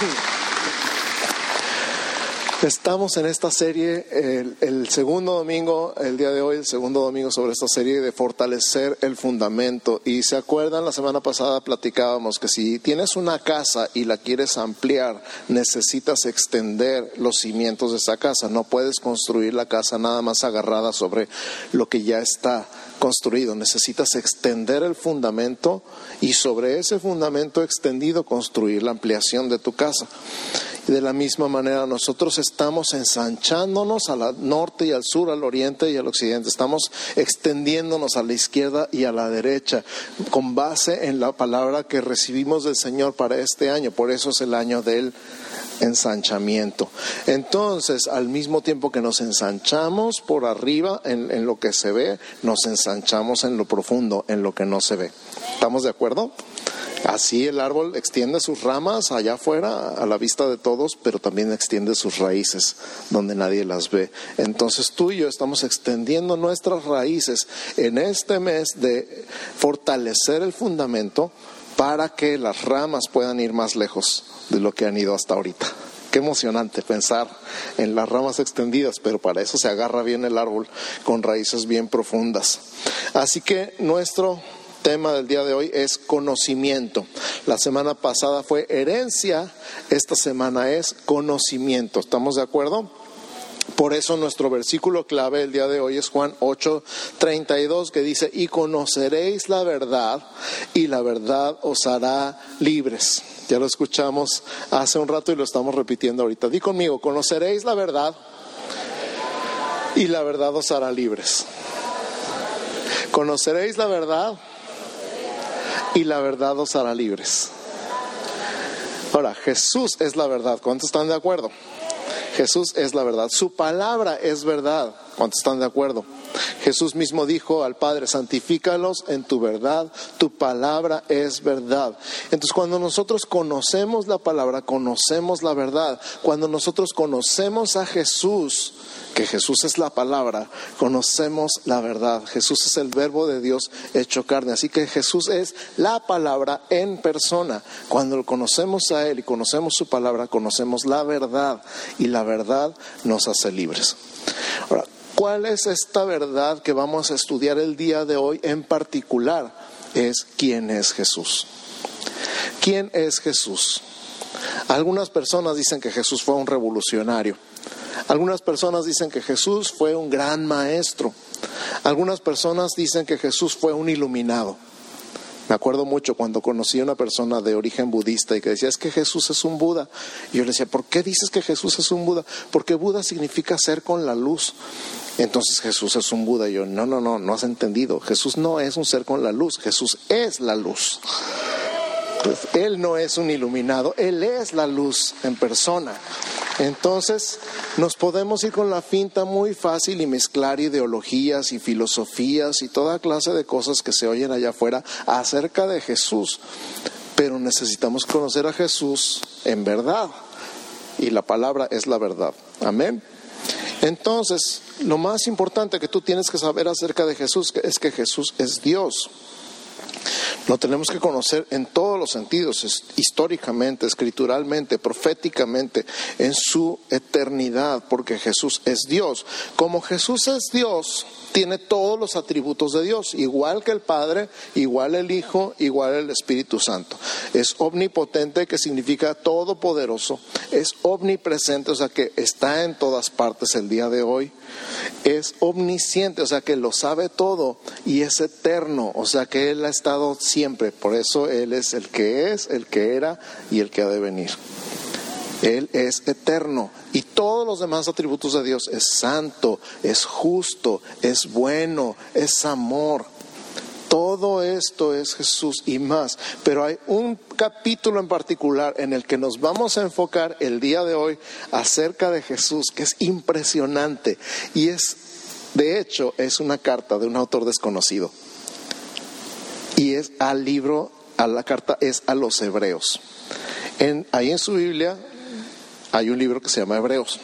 Estamos en esta serie, el, segundo domingo, el día de hoy, el segundo domingo sobre esta serie de fortalecer el fundamento. Y se acuerdan, la semana pasada platicábamos que si tienes una casa y la quieres ampliar, necesitas extender los cimientos de esa casa. No puedes construir la casa nada más agarrada sobre lo que ya está construido. Necesitas extender el fundamento y sobre ese fundamento extendido construir la ampliación de tu casa. De la misma manera nosotros estamos ensanchándonos al norte y al sur, al oriente y al occidente. Estamos extendiéndonos a la izquierda y a la derecha con base en la palabra que recibimos del Señor para este año. Por eso es el año del ensanchamiento. Entonces, al mismo tiempo que nos ensanchamos por arriba en, en, lo que se ve, nos ensanchamos en lo profundo, en lo que no se ve. ¿Estamos de acuerdo? Así el árbol extiende sus ramas allá afuera a la vista de todos, pero también extiende sus raíces donde nadie las ve. Entonces tú y yo estamos extendiendo nuestras raíces en este mes de fortalecer el fundamento para que las ramas puedan ir más lejos de lo que han ido hasta ahorita. Qué emocionante pensar en las ramas extendidas, pero para eso se agarra bien el árbol con raíces bien profundas. Así que nuestro tema del día de hoy es conocimiento. La semana pasada fue herencia, esta semana es conocimiento. ¿Estamos de acuerdo? Por eso nuestro versículo clave el día de hoy es Juan 8:32 que dice, y conoceréis la verdad y la verdad os hará libres. Ya lo escuchamos hace un rato y lo estamos repitiendo ahorita. Di conmigo, conoceréis la verdad y la verdad os hará libres. Conoceréis la verdad y la verdad os hará libres. Ahora, Jesús es la verdad. ¿Cuántos están de acuerdo? Jesús es la verdad. Su palabra es verdad. ¿Cuántos están de acuerdo? Jesús mismo dijo al Padre, santifícalos en tu verdad, tu palabra es verdad. Entonces cuando nosotros conocemos la palabra, conocemos la verdad. Cuando nosotros conocemos a Jesús, que Jesús es la palabra, conocemos la verdad. Jesús es el verbo de Dios hecho carne. Así que Jesús es la palabra en persona. Cuando lo conocemos a Él y conocemos su palabra, conocemos la verdad y la verdad nos hace libres. Ahora, ¿cuál es esta verdad que vamos a estudiar el día de hoy en particular? Es quién es Jesús. ¿Quién es Jesús? Algunas personas dicen que Jesús fue un revolucionario. Algunas personas dicen que Jesús fue un gran maestro. Algunas personas dicen que Jesús fue un iluminado. Me acuerdo mucho cuando conocí a una persona de origen budista y que decía, es que Jesús es un Buda. Y yo le decía, ¿por qué dices que Jesús es un Buda? Porque Buda significa ser con la luz. Entonces Jesús es un Buda. Y yo, no, no, no, no has entendido. Jesús no es un ser con la luz, Jesús es la luz. Él no es un iluminado, Él es la luz en persona. Entonces nos podemos ir con la finta muy fácil y mezclar ideologías y filosofías y toda clase de cosas que se oyen allá afuera acerca de Jesús. Pero necesitamos conocer a Jesús en verdad. Y la palabra es la verdad. Amén. Entonces, lo más importante que tú tienes que saber acerca de Jesús es que Jesús es Dios. Lo tenemos que conocer en todos los sentidos, históricamente, escrituralmente, proféticamente, en su eternidad, porque Jesús es Dios. Como Jesús es Dios, tiene todos los atributos de Dios, igual que el Padre, igual el Hijo, igual el Espíritu Santo. Es omnipotente, que significa todopoderoso, es omnipresente, o sea que está en todas partes el día de hoy es omnisciente, o sea que lo sabe todo y es eterno, o sea que Él ha siempre, por eso Él es el que es, el que era y el que ha de venir. Él es eterno y todos los demás atributos de Dios es santo, es justo, es bueno, es amor. Todo esto es Jesús y más. Pero hay un capítulo en particular en el que nos vamos a enfocar el día de hoy acerca de Jesús, que es impresionante. Y es, de hecho, es una carta de un autor desconocido. Y es al libro, a la carta es a los hebreos. Ahí en su Biblia hay un libro que se llama Hebreos.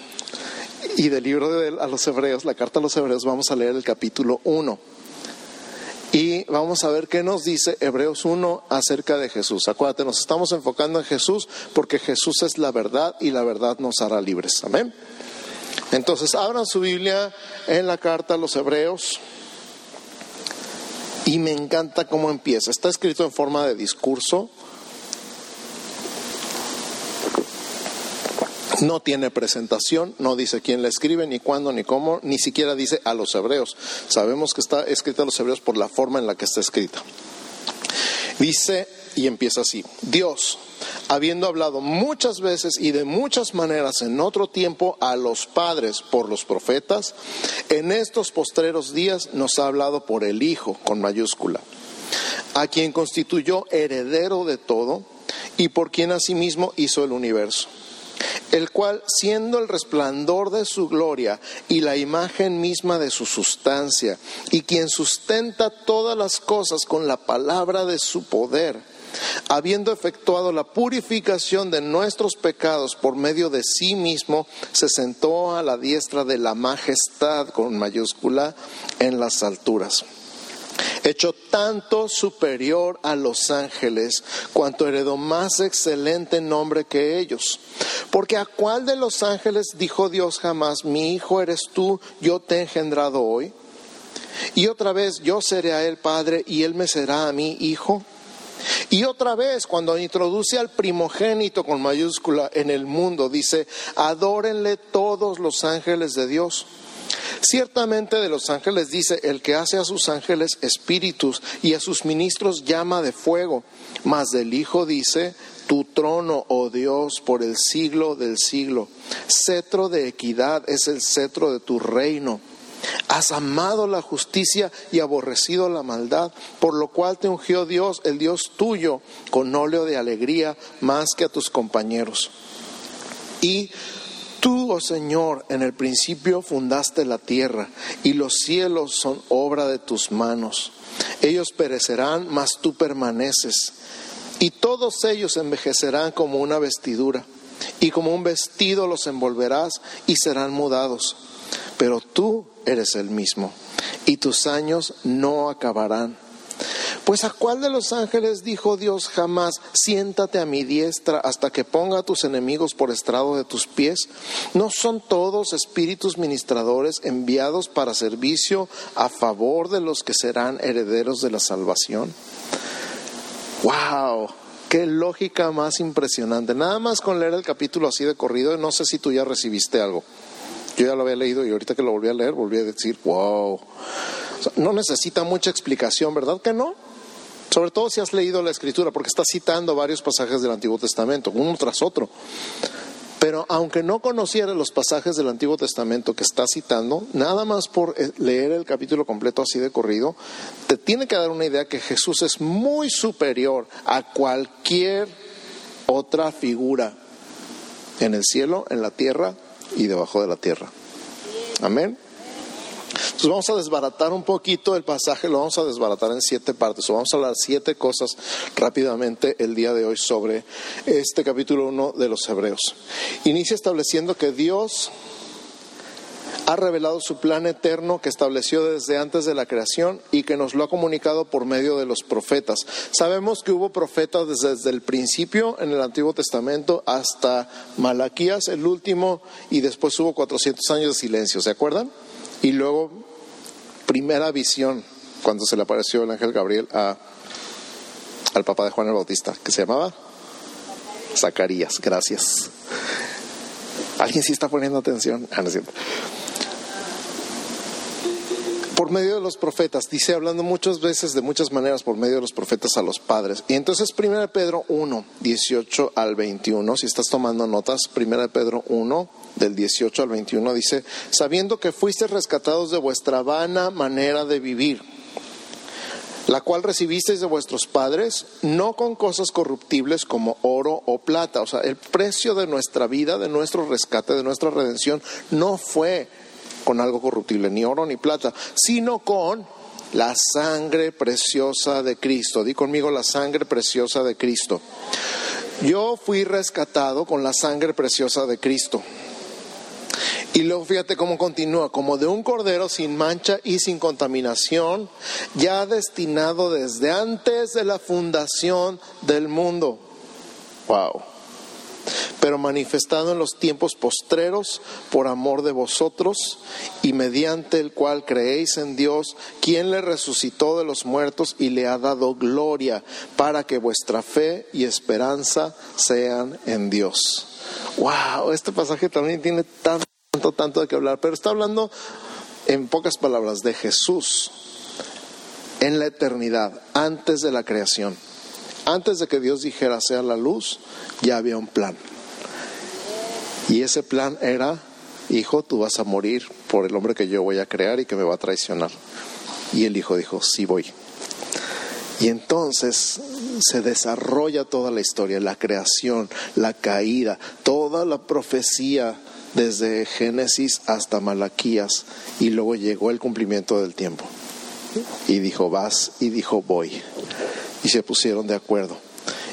Y del libro de a los hebreos, la carta a los hebreos, vamos a leer el capítulo 1 Y vamos a ver qué nos dice Hebreos 1 acerca de Jesús. Acuérdate, nos estamos enfocando en Jesús porque Jesús es la verdad y la verdad nos hará libres. Amén. Entonces, abran su Biblia en la carta a los Hebreos. Y me encanta cómo empieza. Está escrito en forma de discurso. No tiene presentación, no dice quién la escribe, ni cuándo, ni cómo, ni siquiera dice a los hebreos. Sabemos que está escrita a los hebreos por la forma en la que está escrita. Dice, y empieza así, Dios, habiendo hablado muchas veces y de muchas maneras en otro tiempo a los padres por los profetas, en estos postreros días nos ha hablado por el Hijo, con mayúscula, a quien constituyó heredero de todo y por quien asimismo hizo el universo el cual, siendo el resplandor de su gloria y la imagen misma de su sustancia, y quien sustenta todas las cosas con la palabra de su poder, habiendo efectuado la purificación de nuestros pecados por medio de sí mismo, se sentó a la diestra de la majestad con mayúscula en las alturas hecho tanto superior a los ángeles, cuanto heredó más excelente nombre que ellos. Porque a cuál de los ángeles dijo Dios jamás, mi hijo eres tú, yo te he engendrado hoy? Y otra vez, yo seré a él padre y él me será a mí hijo. Y otra vez, cuando introduce al primogénito con mayúscula en el mundo, dice, adórenle todos los ángeles de Dios. Ciertamente de los ángeles dice, el que hace a sus ángeles espíritus y a sus ministros llama de fuego, mas del Hijo dice, tu trono, oh Dios, por el siglo del siglo. Cetro de equidad es el cetro de tu reino. Has amado la justicia y aborrecido la maldad, por lo cual te ungió Dios, el Dios tuyo, con óleo de alegría más que a tus compañeros. Y Tú, oh Señor, en el principio fundaste la tierra y los cielos son obra de tus manos. Ellos perecerán, mas tú permaneces. Y todos ellos envejecerán como una vestidura, y como un vestido los envolverás y serán mudados. Pero tú eres el mismo, y tus años no acabarán. Pues a cuál de los ángeles dijo Dios jamás, siéntate a mi diestra hasta que ponga a tus enemigos por estrado de tus pies? ¿No son todos espíritus ministradores enviados para servicio a favor de los que serán herederos de la salvación? ¡Wow! Qué lógica más impresionante. Nada más con leer el capítulo así de corrido, no sé si tú ya recibiste algo. Yo ya lo había leído y ahorita que lo volví a leer, volví a decir, wow. no necesita mucha explicación, ¿verdad que no? Sobre todo si has leído la escritura, porque está citando varios pasajes del Antiguo Testamento, uno tras otro. Pero aunque no conociera los pasajes del Antiguo Testamento que está citando, nada más por eh, leer el capítulo completo así de corrido, te tiene que dar una idea que Jesús es muy superior a cualquier otra figura en el cielo, en la tierra y debajo de la tierra. Amén. Entonces vamos a desbaratar un poquito el pasaje, lo vamos a desbaratar en siete partes, o vamos a hablar siete cosas rápidamente el día de hoy sobre este capítulo 1 de los Hebreos. Inicia estableciendo que Dios ha revelado su plan eterno que estableció desde antes de la creación y que nos lo ha comunicado por medio de los profetas. Sabemos que hubo profetas desde, el principio en el Antiguo Testamento hasta Malaquías, el último, y después hubo 400 años de silencio, ¿se acuerdan? Y luego, primera visión, cuando se le apareció el ángel Gabriel a, al papá de Juan el Bautista, que se llamaba Zacarías, gracias. ¿Alguien sí está poniendo atención? Ah, no por medio de los profetas, dice hablando muchas veces de muchas maneras por medio de los profetas a los padres. Y entonces 1 Pedro 1, 18 al 21, si estás tomando notas, 1 Pedro 1, del 18 al 21 dice, sabiendo que fuisteis rescatados de vuestra vana manera de vivir, la cual recibisteis de vuestros padres, no con cosas corruptibles como oro o plata. O sea, el precio de nuestra vida, de nuestro rescate, de nuestra redención, no fue con algo corruptible, ni oro ni plata, sino con la sangre preciosa de Cristo. Di conmigo la sangre preciosa de Cristo. Yo fui rescatado con la sangre preciosa de Cristo. Y luego fíjate cómo continúa, como de un cordero sin mancha y sin contaminación, ya destinado desde antes de la fundación del mundo. Wow pero manifestado en los tiempos postreros por amor de vosotros y mediante el cual creéis en Dios, quien le resucitó de los muertos y le ha dado gloria, para que vuestra fe y esperanza sean en Dios. Wow, este pasaje también tiene tanto, tanto, de que hablar, pero está hablando en pocas palabras de Jesús en la eternidad, antes de la creación. Antes de que Dios dijera sea la luz, ya había un plan. Y ese plan era, hijo, tú vas a morir por el hombre que yo voy a crear y que me va a traicionar. Y el hijo dijo, sí voy. Y entonces se desarrolla toda la historia, la creación, la caída, toda la profecía desde Génesis hasta Malaquías y luego llegó el cumplimiento del tiempo. Y dijo, vas y dijo, voy. Y se pusieron de acuerdo.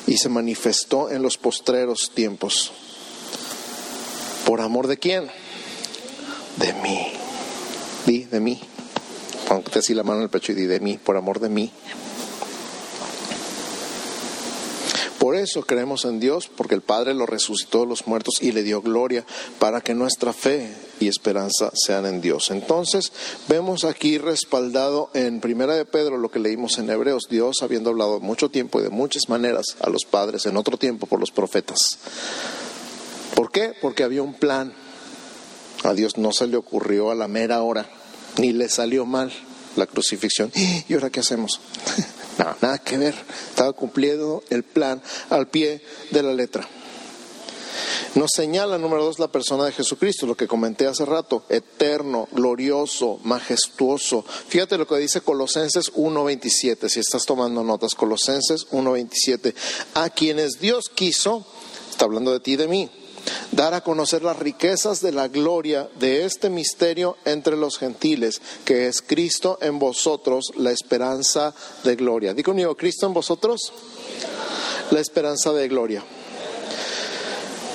Y se manifestó en los postreros tiempos. ¿Por amor de quién? De mí. Di, de mí. Ponte así la mano en el pecho y di de mí, por amor de mí. Por eso creemos en Dios, porque el Padre lo resucitó de los muertos y le dio gloria para que nuestra fe y esperanza sean en Dios. Entonces, vemos aquí respaldado en Primera de Pedro lo que leímos en Hebreos, Dios habiendo hablado mucho tiempo y de muchas maneras a los padres en otro tiempo por los profetas. ¿Por qué? Porque había un plan. A Dios no se le ocurrió a la mera hora, ni le salió mal la crucifixión. ¿Y ahora qué hacemos? nada, nada que ver. Estaba cumpliendo el plan al pie de la letra. Nos señala, número dos, la persona de Jesucristo, lo que comenté hace rato, eterno, glorioso, majestuoso. Fíjate lo que dice Colosenses 1.27, si estás tomando notas, Colosenses 1.27, a quienes Dios quiso, está hablando de ti y de mí, dar a conocer las riquezas de la gloria de este misterio entre los gentiles, que es Cristo en vosotros, la esperanza de gloria. Digo conmigo, Cristo en vosotros, la esperanza de gloria.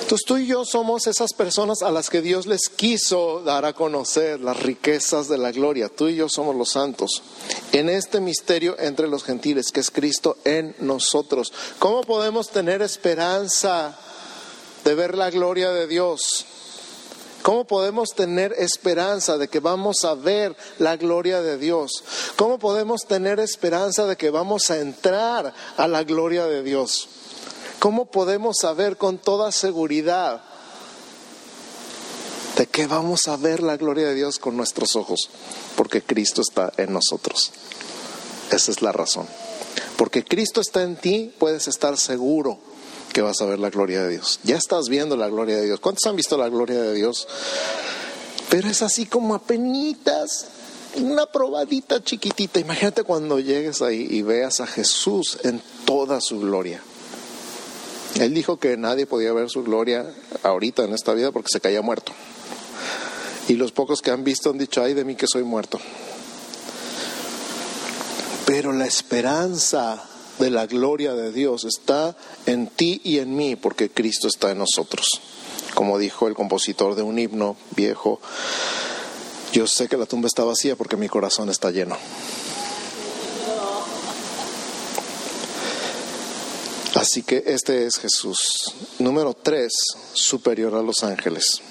Entonces tú y yo somos esas personas a las que Dios les quiso dar a conocer las riquezas de la gloria. Tú y yo somos los santos. En este misterio entre los gentiles, que es Cristo en nosotros. ¿Cómo podemos tener esperanza? De ver la gloria de Dios? ¿Cómo podemos tener esperanza de que vamos a ver la gloria de Dios? ¿Cómo podemos tener esperanza de que vamos a entrar a la gloria de Dios? ¿Cómo podemos saber con toda seguridad de que vamos a ver la gloria de Dios con nuestros ojos? Porque Cristo está en nosotros. Esa es la razón. Porque Cristo está en ti, puedes estar seguro que vas a ver la gloria de Dios. Ya estás viendo la gloria de Dios. ¿Cuántos han visto la gloria de Dios? Pero es así como apenitas, una probadita chiquitita. Imagínate cuando llegues ahí y veas a Jesús en toda su gloria. Él dijo que nadie podía ver su gloria ahorita en esta vida porque se caía muerto. Y los pocos que han visto han dicho, ay de mí que soy muerto. Pero la esperanza de la gloria de Dios está en ti y en mí, porque Cristo está en nosotros. Como dijo el compositor de un himno viejo, yo sé que la tumba está vacía porque mi corazón está lleno. Así que este es Jesús. Número tres, superior a los ángeles.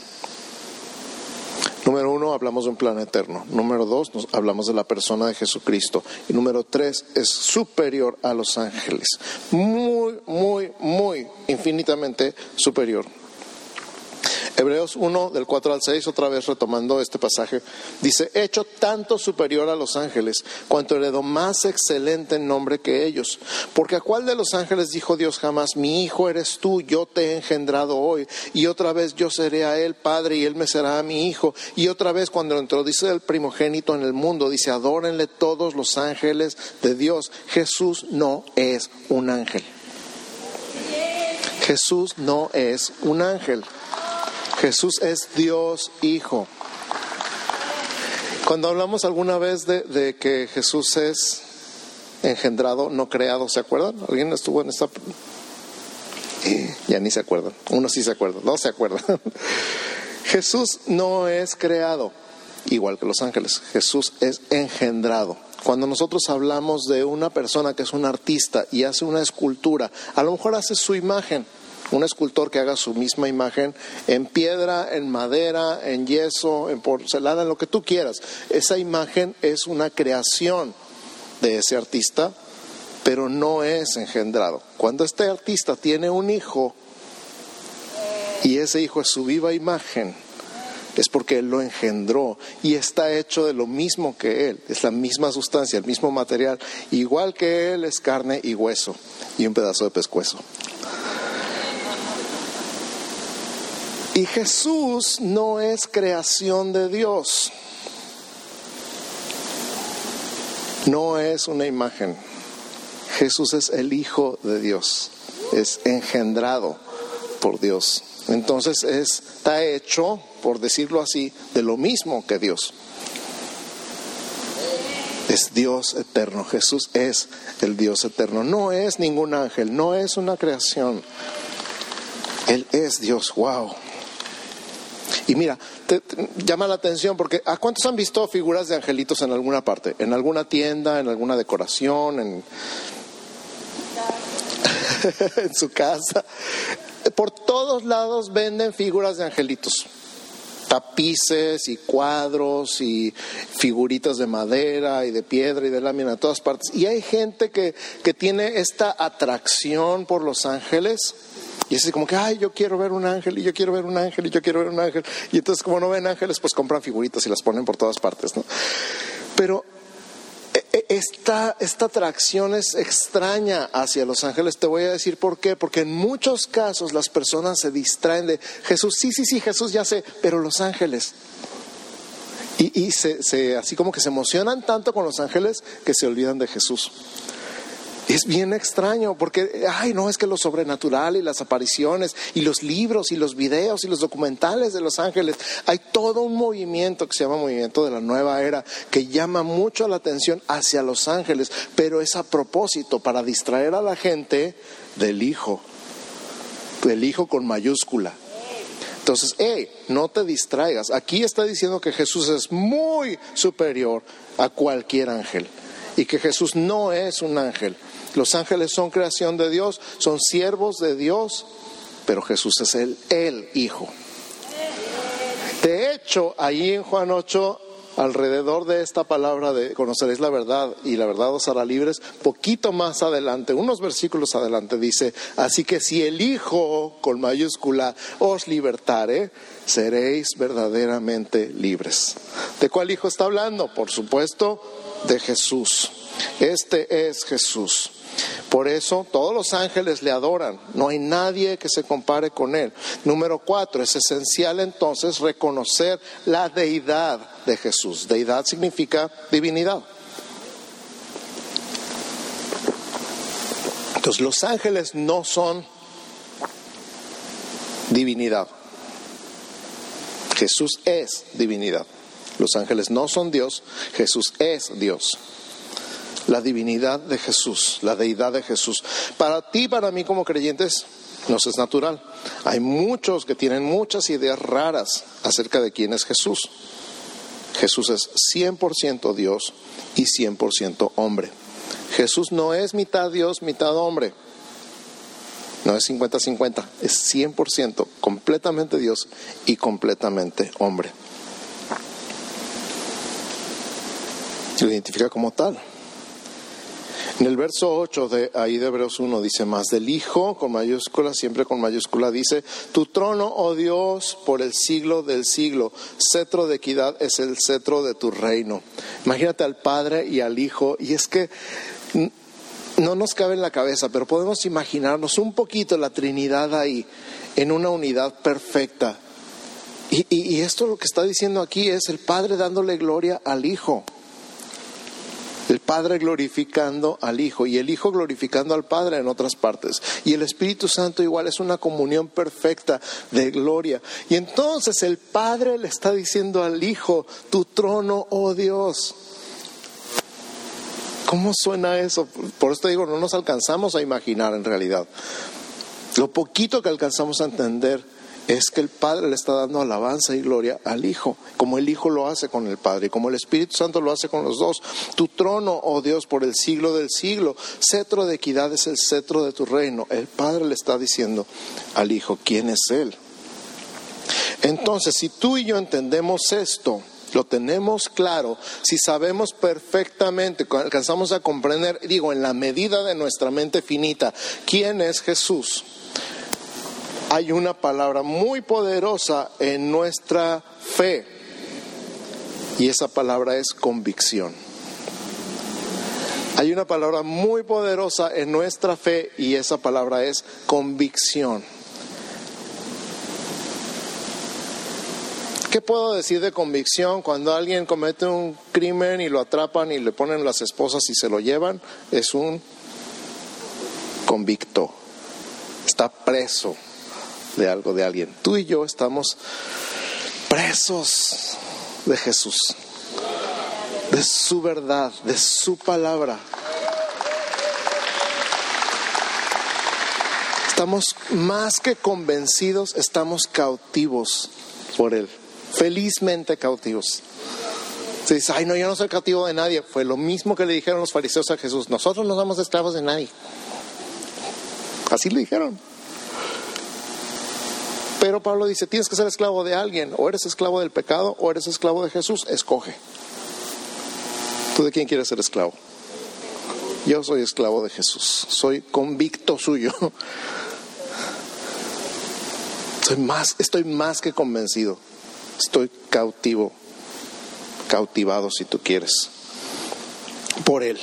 Número uno, hablamos de un plan eterno. Número dos, nos hablamos de la persona de Jesucristo. Y número tres, es superior a los ángeles. Muy, muy, muy infinitamente superior. Hebreos 1 del 4 al 6, otra vez retomando este pasaje, dice, hecho tanto superior a los ángeles, cuanto heredó más excelente nombre que ellos. Porque a cuál de los ángeles dijo Dios jamás, mi hijo eres tú, yo te he engendrado hoy, y otra vez yo seré a él padre y él me será a mi hijo. Y otra vez cuando introduce el primogénito en el mundo, dice, adórenle todos los ángeles de Dios. Jesús no es un ángel. Jesús no es un ángel. Jesús es Dios Hijo. Cuando hablamos alguna vez de, que Jesús es engendrado, no creado, ¿se acuerdan? ¿Alguien estuvo en esta? ya ni se acuerdan. Uno sí se acuerda, no se acuerdan. Jesús no es creado igual que los ángeles. Jesús es engendrado. Cuando nosotros hablamos de una persona que es un artista y hace una escultura, a lo mejor hace su imagen, un escultor que haga su misma imagen en piedra, en madera, en yeso, en porcelana, en lo que tú quieras. Esa imagen es una creación de ese artista, pero no es engendrado. Cuando este artista tiene un hijo y ese hijo es su viva imagen, es porque Él lo engendró y está hecho de lo mismo que Él, es la misma sustancia, el mismo material, igual que Él es carne y hueso y un pedazo de pescuezo. Y Jesús no es creación de Dios, no es una imagen. Jesús es el Hijo de Dios, es engendrado por Dios. Entonces está hecho, por decirlo así, de lo mismo que Dios. Es Dios eterno. Jesús es el Dios eterno. No es ningún ángel, no es una creación. Él es Dios. Wow. Y mira, te, llama la atención porque ¿a cuántos han visto figuras de angelitos en alguna parte? En alguna tienda, en alguna decoración, en, en su casa por todos lados venden figuras de angelitos, tapices y cuadros y figuritas de madera y de piedra y de lámina en todas partes. Y hay gente que, que tiene esta atracción por los ángeles. Y es como que, ay, yo quiero ver un ángel y yo quiero ver un ángel y yo quiero ver un ángel. Y entonces como no ven ángeles, pues compran figuritas y las ponen por todas partes, ¿no? Pero esta, esta atracción es extraña hacia los ángeles. Te voy a decir por qué. Porque en muchos casos las personas se distraen de Jesús. Sí, sí, sí, Jesús ya sé, pero los ángeles. Y, y se, se, así como que se emocionan tanto con los ángeles que se olvidan de Jesús. Es bien extraño porque, ay, no, es que lo sobrenatural y las apariciones y los libros y los videos y los documentales de los ángeles, hay todo un movimiento que se llama movimiento de la nueva era que llama mucho la atención hacia los ángeles, pero es a propósito para distraer a la gente del Hijo, del Hijo con mayúscula. Entonces, hey, no te distraigas. Aquí está diciendo que Jesús es muy superior a cualquier ángel y que Jesús no es un ángel. Los ángeles son creación de Dios, son siervos de Dios, pero Jesús es el, el Hijo. De hecho, ahí en Juan 8, alrededor de esta palabra de conoceréis la verdad y la verdad os hará libres, poquito más adelante, unos versículos adelante dice, así que si el Hijo con mayúscula os libertare, seréis verdaderamente libres. ¿De cuál Hijo está hablando? Por supuesto, de Jesús. Este es Jesús. Por eso todos los ángeles le adoran, no hay nadie que se compare con él. Número cuatro, es esencial entonces reconocer la deidad de Jesús. Deidad significa divinidad. Entonces los ángeles no son divinidad. Jesús es divinidad. Los ángeles no son Dios, Jesús es Dios la divinidad de Jesús, la deidad de Jesús. Para ti, para mí como creyentes, nos es natural. Hay muchos que tienen muchas ideas raras acerca de quién es Jesús. Jesús es 100% Dios y 100% hombre. Jesús no es mitad Dios, mitad hombre. No es 50-50, es 100% completamente Dios y completamente hombre. Se identifica como tal. En el verso 8 de ahí de Hebreos 1 dice más del Hijo, con mayúscula, siempre con mayúscula, dice, tu trono, oh Dios, por el siglo del siglo, cetro de equidad es el cetro de tu reino. Imagínate al Padre y al Hijo, y es que no nos cabe en la cabeza, pero podemos imaginarnos un poquito la Trinidad ahí, en una unidad perfecta. Y, y esto lo que está diciendo aquí es el Padre dándole gloria al Hijo el Padre glorificando al Hijo y el Hijo glorificando al Padre en otras partes. Y el Espíritu Santo igual es una comunión perfecta de gloria. Y entonces el Padre le está diciendo al Hijo, tu trono, oh Dios. ¿Cómo suena eso? Por esto digo, no nos alcanzamos a imaginar en realidad. Lo poquito que alcanzamos a entender es que el Padre le está dando alabanza y gloria al Hijo, como el Hijo lo hace con el Padre, como el Espíritu Santo lo hace con los dos. Tu trono, oh Dios, por el siglo del siglo, cetro de equidad es el cetro de tu reino. El Padre le está diciendo al Hijo, ¿quién es Él? Entonces, si tú y yo entendemos esto, lo tenemos claro, si sabemos perfectamente, alcanzamos a comprender, digo, en la medida de nuestra mente finita, quién es Jesús, hay una palabra muy poderosa en nuestra fe y esa palabra es convicción. Hay una palabra muy poderosa en nuestra fe y esa palabra es convicción. ¿Qué puedo decir de convicción cuando alguien comete un crimen y lo atrapan y le ponen las esposas y se lo llevan? Es un convicto. Está preso de algo, de alguien. Tú y yo estamos presos de Jesús, de su verdad, de su palabra. Estamos más que convencidos, estamos cautivos por Él, felizmente cautivos. Se dice, ay no, yo no soy cautivo de nadie. Fue lo mismo que le dijeron los fariseos a Jesús, nosotros no somos esclavos de nadie. Así le dijeron. Pero Pablo dice, tienes que ser esclavo de alguien, o eres esclavo del pecado, o eres esclavo de Jesús, escoge. ¿Tú de quién quieres ser esclavo? Yo soy esclavo de Jesús, soy convicto suyo. Soy más, estoy más que convencido, estoy cautivo, cautivado si tú quieres, por Él.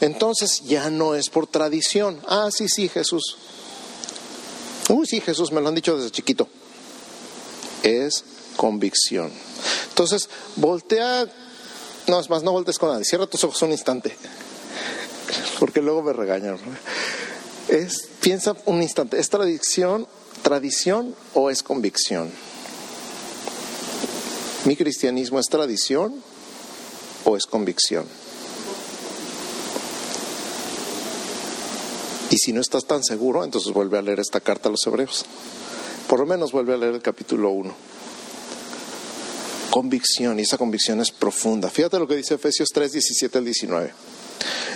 Entonces ya no es por tradición. Ah, sí, sí, Jesús, Uy, sí, Jesús, me lo han dicho desde chiquito. Es convicción. Entonces, voltea, no, es más, no voltees con nadie, cierra tus ojos un instante, porque luego me regañan. Es, piensa un instante, ¿es tradición, tradición o es convicción? ¿Mi cristianismo es tradición o es convicción? Si no estás tan seguro, entonces vuelve a leer esta carta a los hebreos. Por lo menos vuelve a leer el capítulo 1. Convicción, y esa convicción es profunda. Fíjate lo que dice Efesios 3, 17 al 19.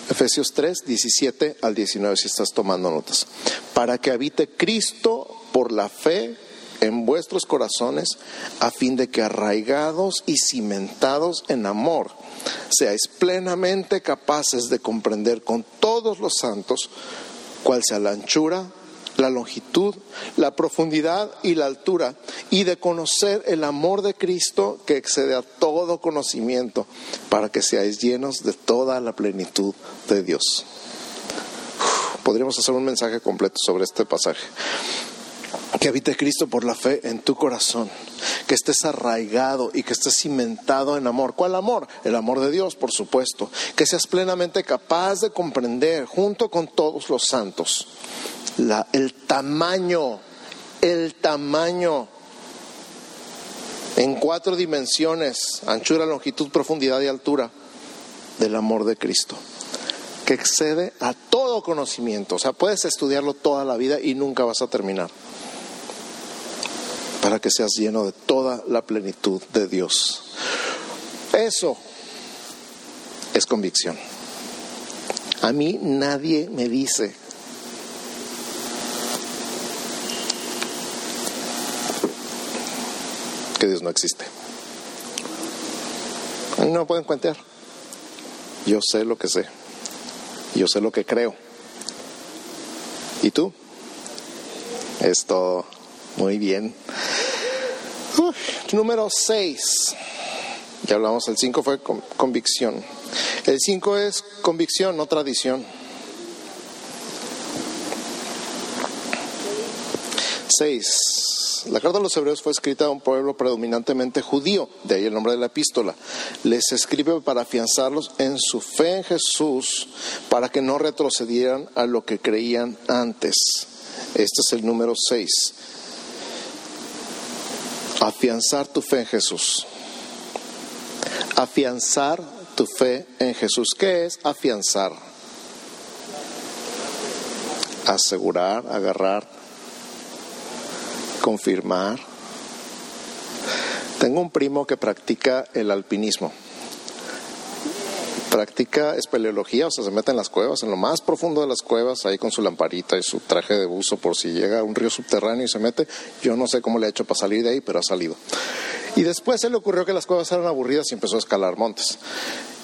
Efesios 3, 17 al 19, si estás tomando notas. Para que habite Cristo por la fe en vuestros corazones, a fin de que arraigados y cimentados en amor, seáis plenamente capaces de comprender con todos los santos cuál sea la anchura, la longitud, la profundidad y la altura, y de conocer el amor de Cristo que excede a todo conocimiento, para que seáis llenos de toda la plenitud de Dios. Podríamos hacer un mensaje completo sobre este pasaje. Que habite Cristo por la fe en tu corazón, que estés arraigado y que estés cimentado en amor. ¿Cuál amor? El amor de Dios, por supuesto. Que seas plenamente capaz de comprender, junto con todos los santos, el tamaño, el tamaño en cuatro dimensiones, anchura, longitud, profundidad y altura, del amor de Cristo que excede a todo conocimiento. O sea, puedes estudiarlo toda la vida y nunca vas a terminar para que seas lleno de toda la plenitud de Dios. Eso es convicción. A mí nadie me dice que Dios no existe. No me pueden cuentear. Yo sé lo que sé. Yo sé lo que creo. ¿Y tú? Esto, muy bien número 6. Ya hablamos, el 5 fue convicción. El 5 es convicción, no tradición. 6. La carta de los hebreos fue escrita a un pueblo predominantemente judío, de ahí el nombre de la epístola. Les escribe para afianzarlos en su fe en Jesús, para que no retrocedieran a lo que creían antes. Este es el número 6 afianzar tu fe en Jesús. Afianzar tu fe en Jesús. ¿Qué es afianzar? Asegurar, agarrar. confirmar. Tengo un primo que practica el alpinismo. Practica espeleología, o sea, se mete en las cuevas, en lo más profundo de las cuevas, ahí con su lamparita y su traje de buzo por si llega a un río subterráneo y se mete. Yo no sé cómo le ha hecho para salir de ahí, pero ha salido. Y después se le ocurrió que las cuevas eran aburridas y empezó a escalar montes.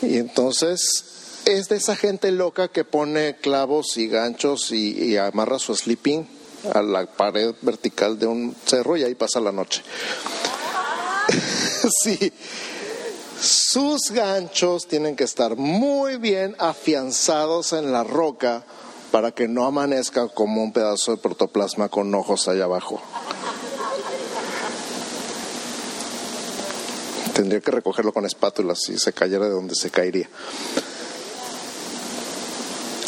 Y entonces es de esa gente loca que pone clavos y ganchos y, amarra su sleeping a la pared vertical de un cerro y ahí pasa la noche. sí. Sus ganchos tienen que estar muy bien afianzados en la roca para que no amanezca como un pedazo de protoplasma con ojos allá abajo. Tendría que recogerlo con espátulas si se cayera de donde se caería.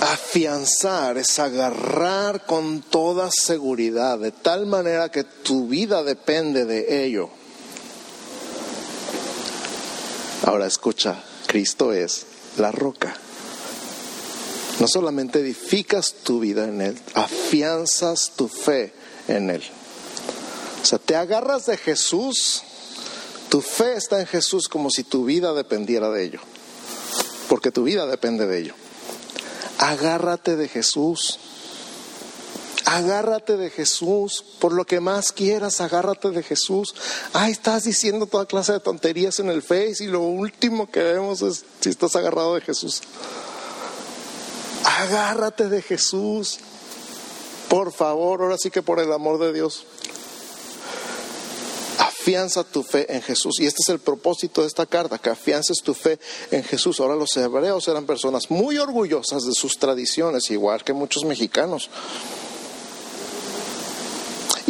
Afianzar es agarrar con toda seguridad, de tal manera que tu vida depende de ello. Ahora escucha, Cristo es la roca. No solamente edificas tu vida en Él, afianzas tu fe en Él. O sea, te agarras de Jesús tu fe está en Jesús como si tu vida dependiera de ello, porque tu vida depende de ello. Agárrate de Jesús. Agárrate de Jesús, por lo que más quieras, agárrate de Jesús. Ay, estás diciendo toda clase de tonterías en el Face y lo último que vemos es si estás agarrado de Jesús. Agárrate de Jesús. Por favor, ahora sí que por el amor de Dios. Afianza tu fe en Jesús. Y este es el propósito de esta carta, que afiances tu fe en Jesús. Ahora los hebreos eran personas muy orgullosas de sus tradiciones, igual que muchos mexicanos.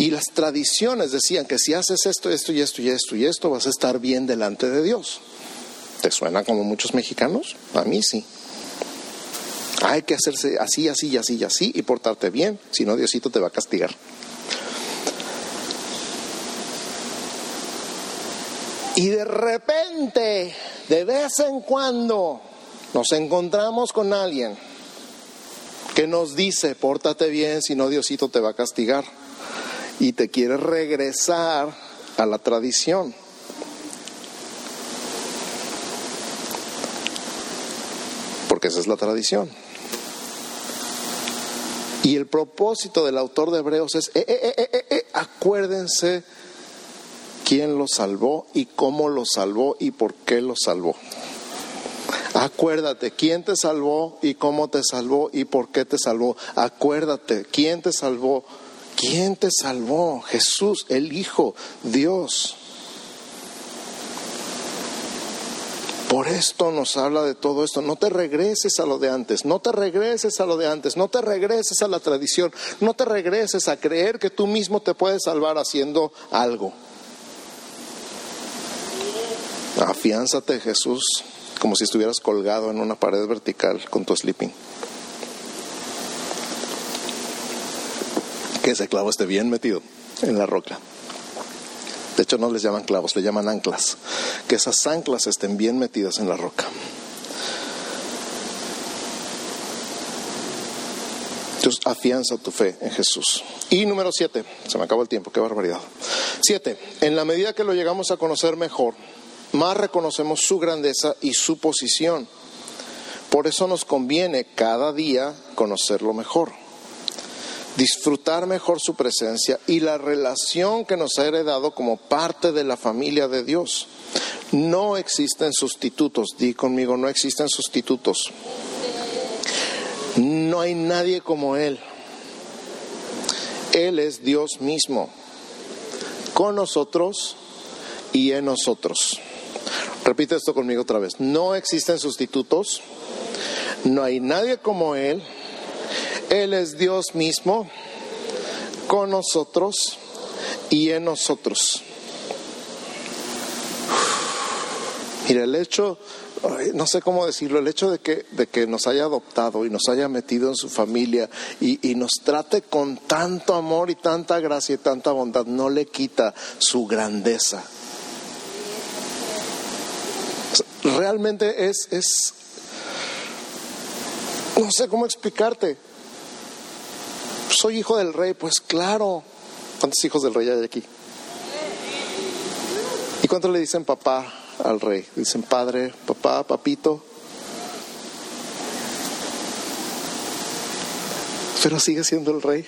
Y las tradiciones decían que si haces esto, esto y esto y esto y esto, vas a estar bien delante de Dios. ¿Te suena como muchos mexicanos? A mí sí. Hay que hacerse así, así y así y así y portarte bien, si no Diosito te va a castigar. Y de repente, de vez en cuando, nos encontramos con alguien que nos dice, pórtate bien, si no Diosito te va a castigar. Y te quiere regresar a la tradición. Porque esa es la tradición. Y el propósito del autor de Hebreos es, eh, eh, eh, acuérdense quién lo salvó y cómo lo salvó y por qué lo salvó. Acuérdate quién te salvó y cómo te salvó y por qué te salvó. Acuérdate quién te salvó. ¿Quién te salvó? Jesús, el Hijo, Dios. Por esto nos habla de todo esto. No te regreses a lo de antes, no te regreses a lo de antes, no te regreses a la tradición, no te regreses a creer que tú mismo te puedes salvar haciendo algo. Afiánzate, Jesús, como si estuvieras colgado en una pared vertical con tu sleeping. Que ese clavo esté bien metido en la roca. De hecho, no les llaman clavos, le llaman anclas. Que esas anclas estén bien metidas en la roca. Entonces, afianza tu fe en Jesús. Y número siete, se me acabó el tiempo, qué barbaridad. Siete, en la medida que lo llegamos a conocer mejor, más reconocemos su grandeza y su posición. Por eso nos conviene cada día conocerlo mejor, disfrutar mejor su presencia y la relación que nos ha heredado como parte de la familia de Dios. No existen sustitutos, di conmigo, no existen sustitutos. No hay nadie como Él. Él es Dios mismo, con nosotros y en nosotros. Repite esto conmigo otra vez. No existen sustitutos. No hay nadie como Él. Él es Dios mismo con nosotros y en nosotros. Mira, el hecho, no sé cómo decirlo, el hecho de que, de que nos haya adoptado y nos haya metido en su familia y, y, nos trate con tanto amor y tanta gracia y tanta bondad, no le quita su grandeza realmente es, es, no sé cómo explicarte. Soy hijo del rey, pues claro, ¿Cuántos hijos del rey hay aquí? ¿Y cuántos le dicen papá al rey? Dicen padre, papá, papito. Pero sigue siendo el rey.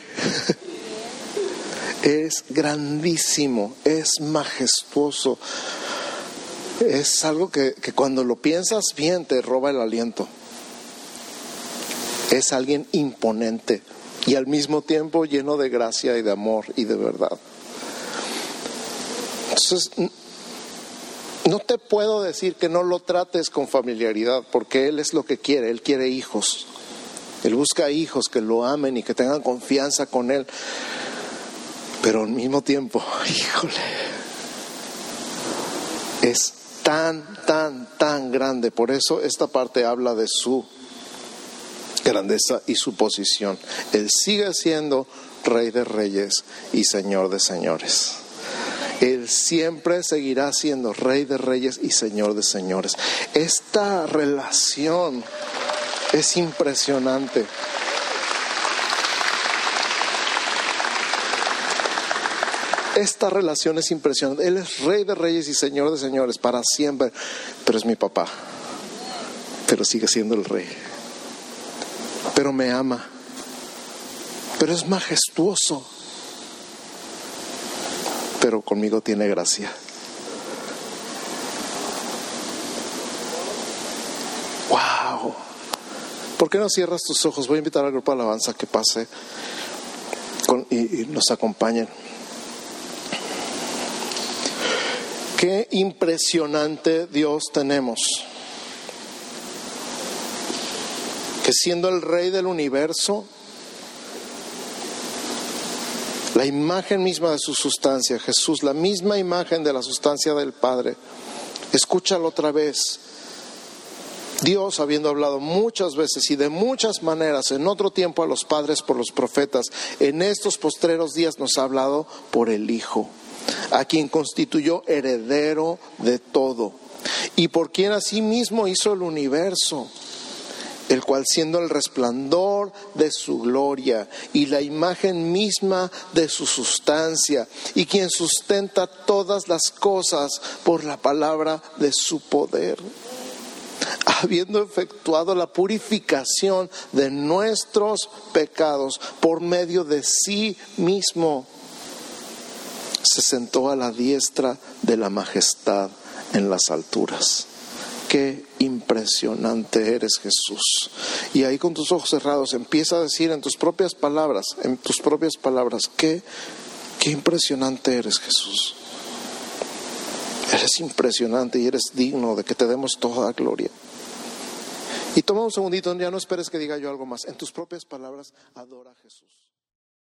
es grandísimo, es majestuoso. Es algo que, que cuando lo piensas bien te roba el aliento. Es alguien imponente y al mismo tiempo lleno de gracia y de amor y de verdad. Entonces, no te puedo decir que no lo trates con familiaridad, porque Él es lo que quiere, Él quiere hijos. Él busca hijos que lo amen y que tengan confianza con Él. Pero al mismo tiempo, híjole, es tan, tan, tan grande. Por eso esta parte habla de su grandeza y su posición. Él sigue siendo rey de reyes y señor de señores. Él siempre seguirá siendo rey de reyes y señor de señores. Esta relación es impresionante. Esta relación es impresionante. Él es rey de reyes y señor de señores para siempre, pero es mi papá. Pero sigue siendo el rey pero me ama, pero es majestuoso, pero conmigo tiene gracia. ¡Wow! ¿Por qué no cierras tus ojos? Voy a invitar al grupo de alabanza que pase y nos acompañen. Qué impresionante Dios tenemos. Que siendo el rey del universo, la imagen misma de su sustancia, Jesús, la misma imagen de la sustancia del Padre, escúchalo otra vez. Dios, habiendo hablado muchas veces y de muchas maneras en otro tiempo a los padres por los profetas, en estos postreros días nos ha hablado por el Hijo, a quien constituyó heredero de todo y por quien asimismo hizo el universo el cual siendo el resplandor de su gloria y la imagen misma de su sustancia, y quien sustenta todas las cosas por la palabra de su poder, habiendo efectuado la purificación de nuestros pecados por medio de sí mismo, se sentó a la diestra de la majestad en las alturas qué impresionante eres Jesús. Y ahí con tus ojos cerrados empieza a decir en tus propias palabras, en tus propias palabras, qué, qué impresionante eres Jesús. Eres impresionante y eres digno de que te demos toda gloria. Y toma un segundito, ya no esperes que diga yo algo más. En tus propias palabras, adora a Jesús.